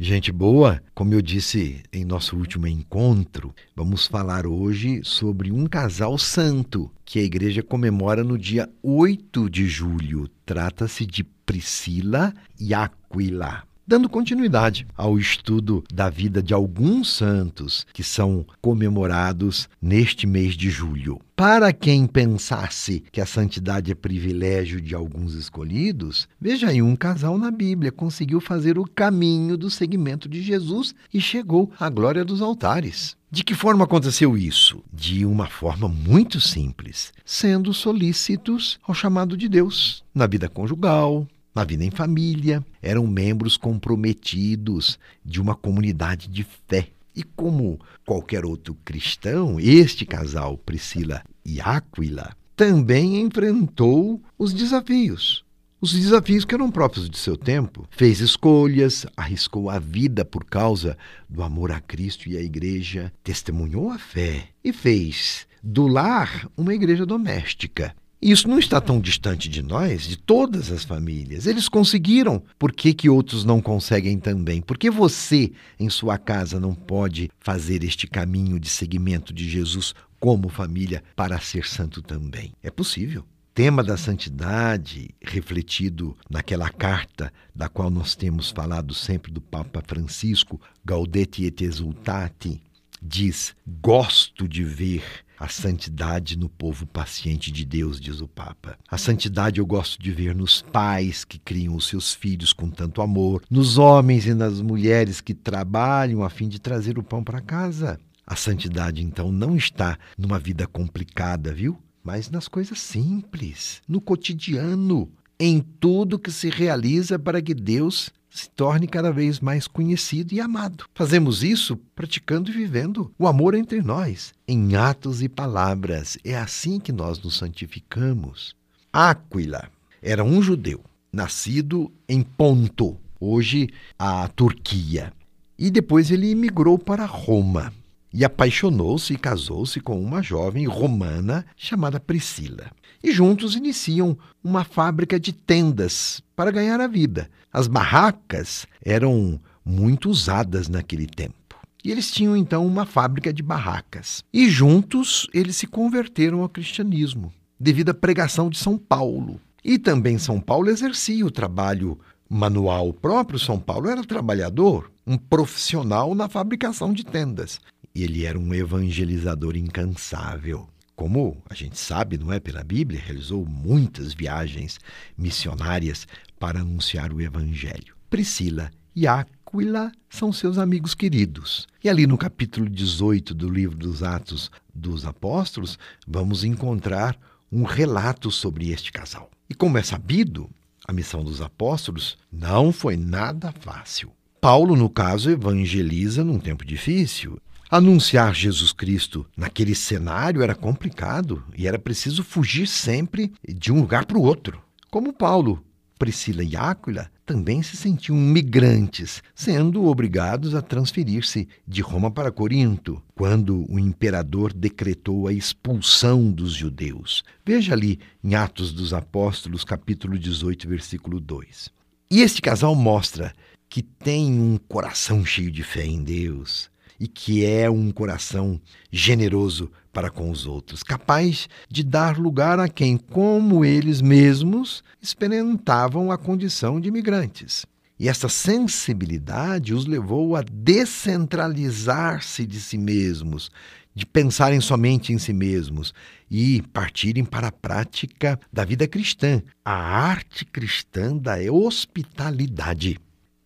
Gente boa, como eu disse em nosso último encontro, vamos falar hoje sobre um casal santo que a igreja comemora no dia 8 de julho. Trata-se de Priscila e Aquila dando continuidade ao estudo da vida de alguns santos que são comemorados neste mês de julho. Para quem pensasse que a santidade é privilégio de alguns escolhidos, veja aí, um casal na Bíblia conseguiu fazer o caminho do seguimento de Jesus e chegou à glória dos altares. De que forma aconteceu isso? De uma forma muito simples, sendo solícitos ao chamado de Deus na vida conjugal, na vida em família, eram membros comprometidos de uma comunidade de fé. E como qualquer outro cristão, este casal, Priscila e Áquila, também enfrentou os desafios. Os desafios que eram próprios de seu tempo. Fez escolhas, arriscou a vida por causa do amor a Cristo e à igreja, testemunhou a fé e fez do lar uma igreja doméstica isso não está tão distante de nós, de todas as famílias. Eles conseguiram. Por que, que outros não conseguem também? Por que você, em sua casa, não pode fazer este caminho de seguimento de Jesus como família para ser santo também? É possível tema da santidade, refletido naquela carta da qual nós temos falado sempre do Papa Francisco, Gaudete et Exultate, diz: Gosto de ver a santidade no povo paciente de Deus, diz o Papa. A santidade eu gosto de ver nos pais que criam os seus filhos com tanto amor, nos homens e nas mulheres que trabalham a fim de trazer o pão para casa. A santidade, então, não está numa vida complicada, viu? Mas nas coisas simples, no cotidiano, em tudo que se realiza para que Deus se torne cada vez mais conhecido e amado. Fazemos isso praticando e vivendo o amor entre nós, em atos e palavras. É assim que nós nos santificamos. Áquila era um judeu, nascido em Ponto, hoje a Turquia. E depois ele imigrou para Roma e apaixonou-se e casou-se com uma jovem romana chamada Priscila. E juntos iniciam uma fábrica de tendas para ganhar a vida. As barracas eram muito usadas naquele tempo. E eles tinham então uma fábrica de barracas. E juntos eles se converteram ao cristianismo, devido à pregação de São Paulo. E também São Paulo exercia o trabalho manual. O próprio São Paulo era trabalhador, um profissional na fabricação de tendas. E ele era um evangelizador incansável. Como a gente sabe, não é pela Bíblia, realizou muitas viagens missionárias para anunciar o evangelho. Priscila e Aquila são seus amigos queridos. E ali no capítulo 18 do livro dos Atos dos Apóstolos, vamos encontrar um relato sobre este casal. E como é sabido, a missão dos apóstolos não foi nada fácil. Paulo, no caso, evangeliza num tempo difícil. Anunciar Jesus Cristo naquele cenário era complicado e era preciso fugir sempre de um lugar para o outro. Como Paulo, Priscila e Áquila também se sentiam migrantes, sendo obrigados a transferir-se de Roma para Corinto, quando o imperador decretou a expulsão dos judeus. Veja ali em Atos dos Apóstolos, capítulo 18, versículo 2. E este casal mostra que tem um coração cheio de fé em Deus e que é um coração generoso para com os outros, capaz de dar lugar a quem, como eles mesmos, experimentavam a condição de imigrantes. E essa sensibilidade os levou a descentralizar-se de si mesmos, de pensarem somente em si mesmos e partirem para a prática da vida cristã, a arte cristã da hospitalidade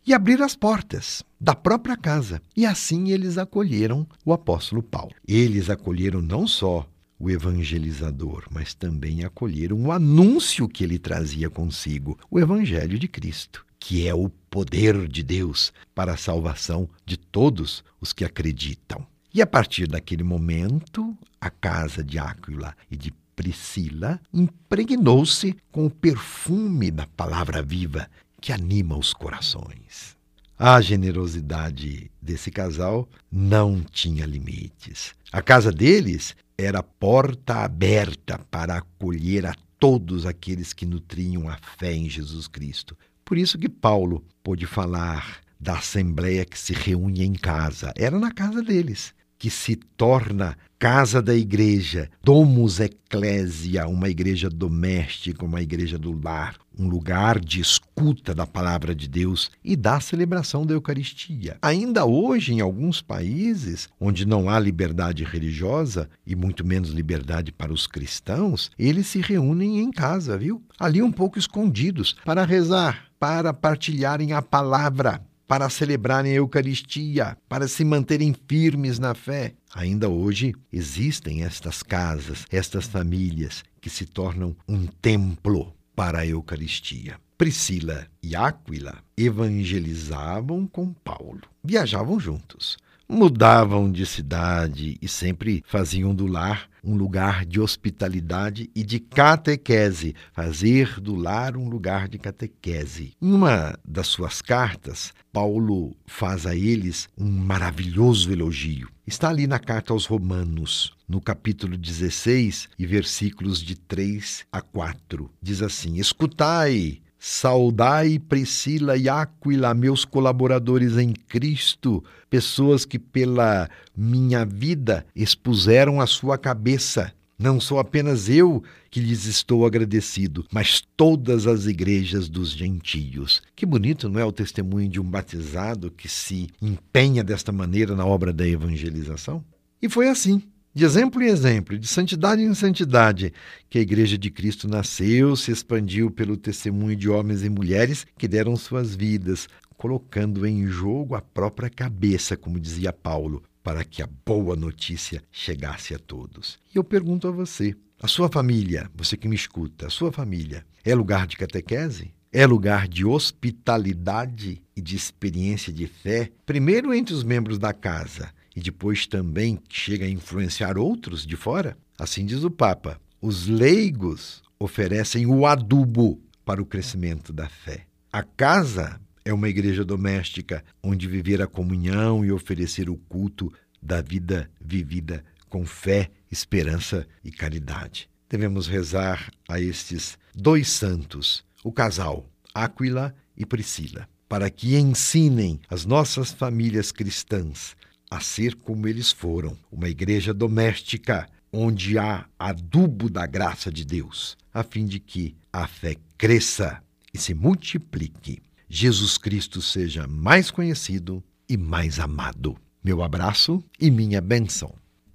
e abrir as portas da própria casa. E assim eles acolheram o apóstolo Paulo. Eles acolheram não só o evangelizador, mas também acolheram o anúncio que ele trazia consigo, o evangelho de Cristo, que é o poder de Deus para a salvação de todos os que acreditam. E a partir daquele momento, a casa de Áquila e de Priscila impregnou-se com o perfume da palavra viva que anima os corações. A generosidade desse casal não tinha limites. A casa deles era porta aberta para acolher a todos aqueles que nutriam a fé em Jesus Cristo. Por isso que Paulo pôde falar da assembleia que se reúne em casa. Era na casa deles que se torna casa da igreja, domus ecclesia, uma igreja doméstica, uma igreja do lar, um lugar de escuta da palavra de Deus e da celebração da Eucaristia. Ainda hoje, em alguns países onde não há liberdade religiosa e muito menos liberdade para os cristãos, eles se reúnem em casa, viu? Ali um pouco escondidos, para rezar, para partilharem a palavra para celebrarem a Eucaristia, para se manterem firmes na fé. Ainda hoje existem estas casas, estas famílias que se tornam um templo para a Eucaristia. Priscila e Áquila evangelizavam com Paulo, viajavam juntos mudavam de cidade e sempre faziam do lar um lugar de hospitalidade e de catequese, fazer do lar um lugar de catequese. Em uma das suas cartas, Paulo faz a eles um maravilhoso elogio. Está ali na carta aos Romanos, no capítulo 16 e versículos de 3 a 4. Diz assim: Escutai, Saudai Priscila e Áquila, meus colaboradores em Cristo, pessoas que pela minha vida expuseram a sua cabeça. Não sou apenas eu que lhes estou agradecido, mas todas as igrejas dos gentios. Que bonito, não é o testemunho de um batizado que se empenha desta maneira na obra da evangelização? E foi assim de exemplo em exemplo, de santidade em santidade, que a Igreja de Cristo nasceu, se expandiu pelo testemunho de homens e mulheres que deram suas vidas, colocando em jogo a própria cabeça, como dizia Paulo, para que a boa notícia chegasse a todos. E eu pergunto a você: a sua família, você que me escuta, a sua família, é lugar de catequese? É lugar de hospitalidade e de experiência de fé, primeiro entre os membros da casa e depois também chega a influenciar outros de fora? Assim diz o Papa. Os leigos oferecem o adubo para o crescimento da fé. A casa é uma igreja doméstica onde viver a comunhão e oferecer o culto da vida vivida com fé, esperança e caridade. Devemos rezar a estes dois santos, o casal Áquila e Priscila, para que ensinem as nossas famílias cristãs a ser como eles foram, uma igreja doméstica onde há adubo da graça de Deus, a fim de que a fé cresça e se multiplique. Jesus Cristo seja mais conhecido e mais amado. Meu abraço e minha benção.